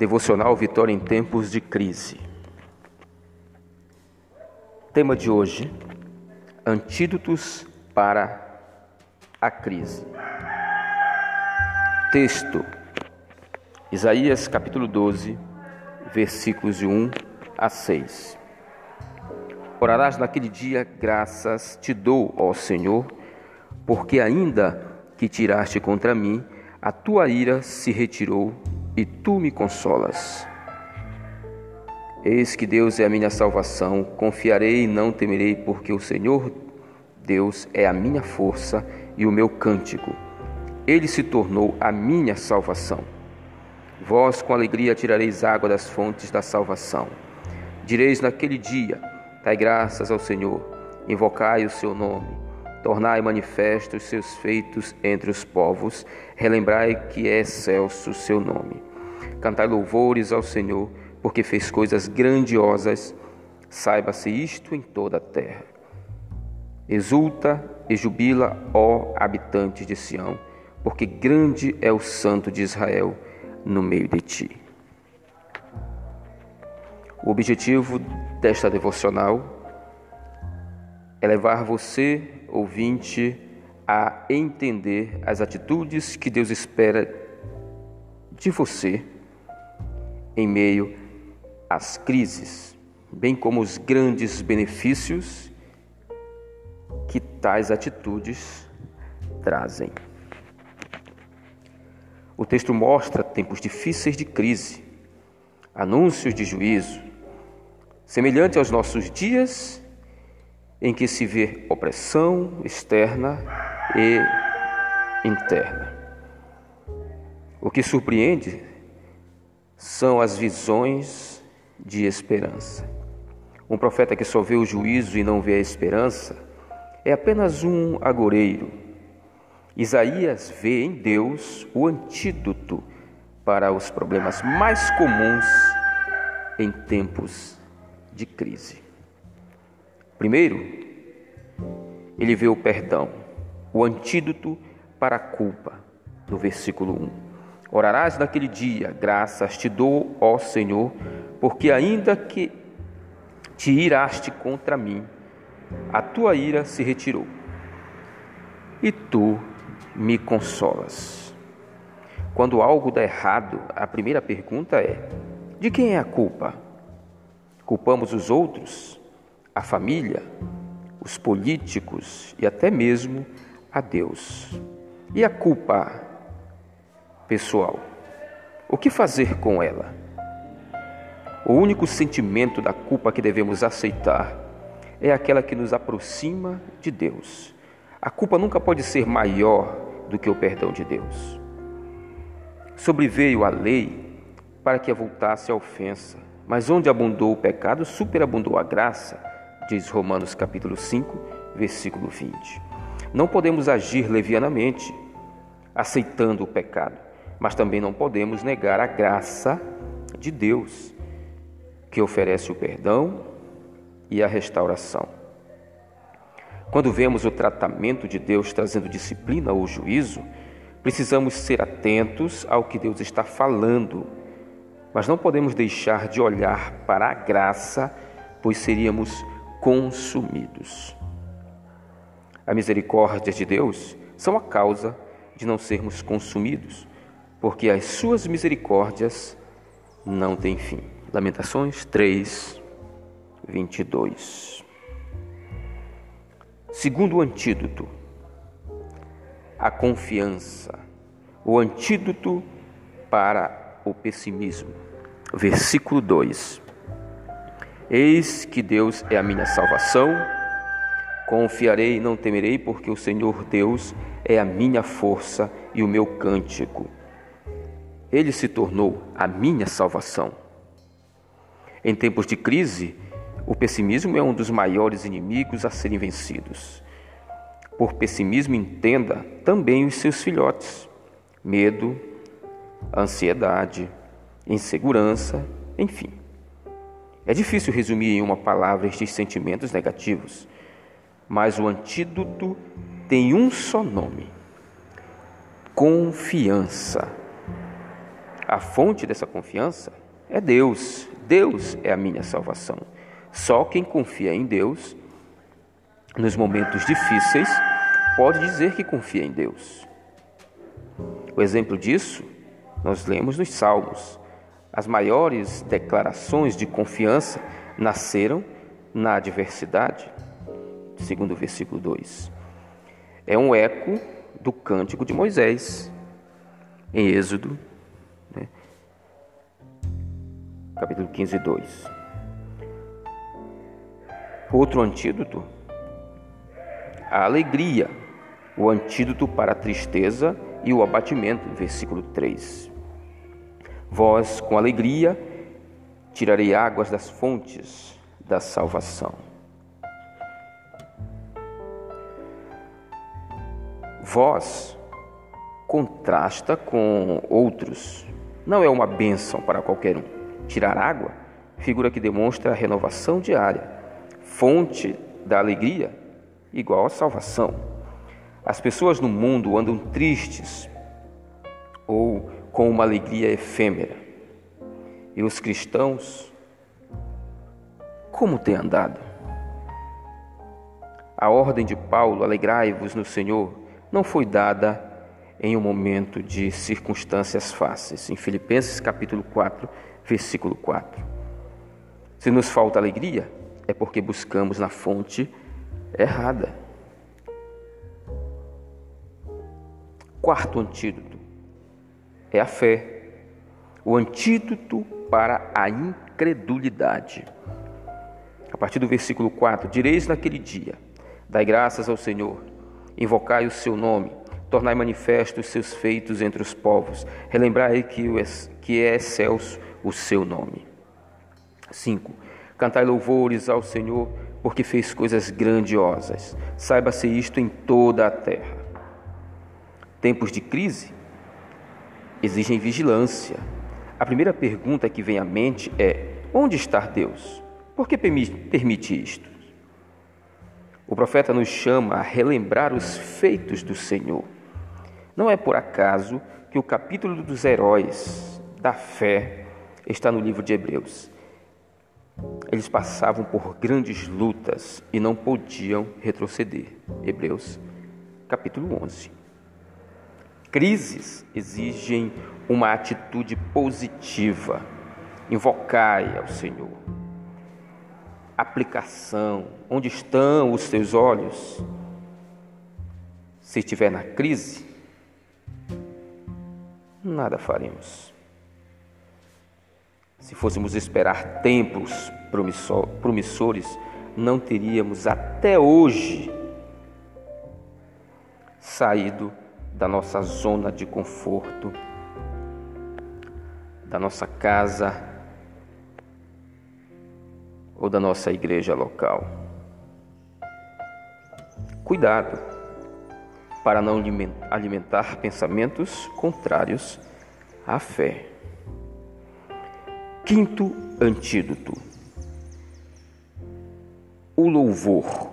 Devocional Vitória em Tempos de Crise. Tema de hoje: Antídotos para a crise. Texto: Isaías capítulo 12, versículos de 1 a 6. Orarás naquele dia, graças te dou, ó Senhor, porque ainda que tiraste contra mim, a tua ira se retirou e tu me consolas. Eis que Deus é a minha salvação, confiarei e não temerei, porque o Senhor Deus é a minha força e o meu cântico. Ele se tornou a minha salvação. Vós com alegria tirareis água das fontes da salvação. Direis naquele dia: Dai graças ao Senhor, invocai o seu nome, tornai manifestos os seus feitos entre os povos, relembrai que é excelso o seu nome. Cantai louvores ao Senhor, porque fez coisas grandiosas. Saiba-se isto em toda a terra. Exulta e jubila, ó habitantes de Sião, porque grande é o Santo de Israel no meio de ti. O objetivo desta devocional é levar você, ouvinte, a entender as atitudes que Deus espera de você em meio às crises, bem como os grandes benefícios que tais atitudes trazem. O texto mostra tempos difíceis de crise, anúncios de juízo, semelhante aos nossos dias em que se vê opressão externa e interna. O que surpreende são as visões de esperança. Um profeta que só vê o juízo e não vê a esperança é apenas um agoreiro. Isaías vê em Deus o antídoto para os problemas mais comuns em tempos de crise. Primeiro, ele vê o perdão, o antídoto para a culpa, no versículo 1. Orarás naquele dia, graças te dou, ó Senhor, porque ainda que te iraste contra mim, a tua ira se retirou, e tu me consolas. Quando algo dá errado, a primeira pergunta é: de quem é a culpa? Culpamos os outros, a família, os políticos e até mesmo a Deus. E a culpa pessoal. O que fazer com ela? O único sentimento da culpa que devemos aceitar é aquela que nos aproxima de Deus. A culpa nunca pode ser maior do que o perdão de Deus. Sobreveio a lei para que avultasse a ofensa, mas onde abundou o pecado, superabundou a graça, diz Romanos capítulo 5, versículo 20. Não podemos agir levianamente, aceitando o pecado mas também não podemos negar a graça de Deus, que oferece o perdão e a restauração. Quando vemos o tratamento de Deus trazendo disciplina ou juízo, precisamos ser atentos ao que Deus está falando, mas não podemos deixar de olhar para a graça, pois seríamos consumidos. A misericórdia de Deus são a causa de não sermos consumidos porque as suas misericórdias não têm fim. Lamentações 3, 22. Segundo o antídoto, a confiança, o antídoto para o pessimismo. Versículo 2: Eis que Deus é a minha salvação, confiarei e não temerei, porque o Senhor Deus é a minha força e o meu cântico ele se tornou a minha salvação. Em tempos de crise, o pessimismo é um dos maiores inimigos a serem vencidos. Por pessimismo, entenda também os seus filhotes: medo, ansiedade, insegurança, enfim. É difícil resumir em uma palavra estes sentimentos negativos, mas o antídoto tem um só nome: confiança. A fonte dessa confiança é Deus. Deus é a minha salvação. Só quem confia em Deus nos momentos difíceis pode dizer que confia em Deus. O exemplo disso nós lemos nos Salmos. As maiores declarações de confiança nasceram na adversidade, segundo o versículo 2. É um eco do cântico de Moisés, em Êxodo, capítulo 15, 2. Outro antídoto, a alegria, o antídoto para a tristeza e o abatimento, versículo 3. Vós, com alegria, tirarei águas das fontes da salvação. Vós contrasta com outros. Não é uma bênção para qualquer um. Tirar água, figura que demonstra a renovação diária, fonte da alegria, igual a salvação. As pessoas no mundo andam tristes ou com uma alegria efêmera. E os cristãos, como têm andado? A ordem de Paulo, alegrai-vos no Senhor, não foi dada em um momento de circunstâncias fáceis. Em Filipenses capítulo 4, versículo 4. Se nos falta alegria, é porque buscamos na fonte errada. Quarto antídoto é a fé, o antídoto para a incredulidade. A partir do versículo 4: Direis naquele dia: Dai graças ao Senhor, invocai o seu nome, tornai manifestos os seus feitos entre os povos, relembrai que, que é excelso o seu nome. 5. Cantai louvores ao Senhor, porque fez coisas grandiosas. Saiba-se isto em toda a terra. Tempos de crise exigem vigilância. A primeira pergunta que vem à mente é: onde está Deus? Por que permite isto? O profeta nos chama a relembrar os feitos do Senhor. Não é por acaso que o capítulo dos heróis da fé está no livro de Hebreus. Eles passavam por grandes lutas e não podiam retroceder. Hebreus, capítulo 11. Crises exigem uma atitude positiva. Invocai ao Senhor. Aplicação. Onde estão os teus olhos? Se estiver na crise, nada faremos. Se fôssemos esperar tempos promissores, não teríamos até hoje saído da nossa zona de conforto, da nossa casa ou da nossa igreja local. Cuidado para não alimentar pensamentos contrários à fé. Quinto antídoto: o louvor.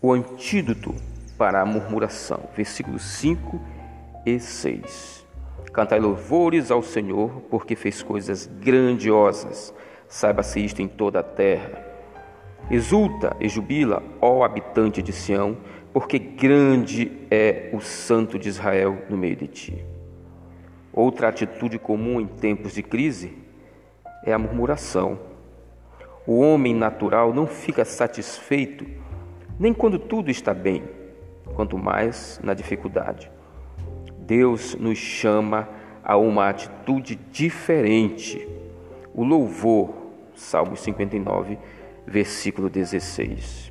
O antídoto para a murmuração. Versículos 5 e 6. Cantai louvores ao Senhor, porque fez coisas grandiosas. Saiba-se isto em toda a terra. Exulta e jubila, ó habitante de Sião, porque grande é o Santo de Israel no meio de ti. Outra atitude comum em tempos de crise é a murmuração. O homem natural não fica satisfeito nem quando tudo está bem, quanto mais na dificuldade. Deus nos chama a uma atitude diferente. O louvor, Salmo 59, versículo 16.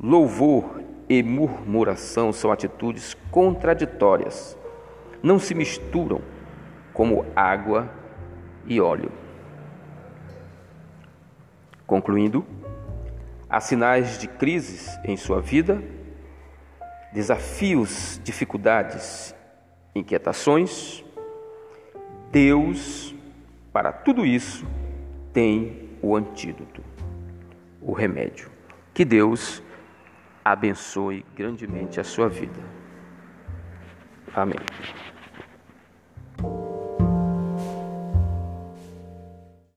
Louvor e murmuração são atitudes contraditórias. Não se misturam como água e óleo. Concluindo, há sinais de crises em sua vida, desafios, dificuldades, inquietações. Deus, para tudo isso, tem o antídoto, o remédio. Que Deus abençoe grandemente a sua vida. Amém.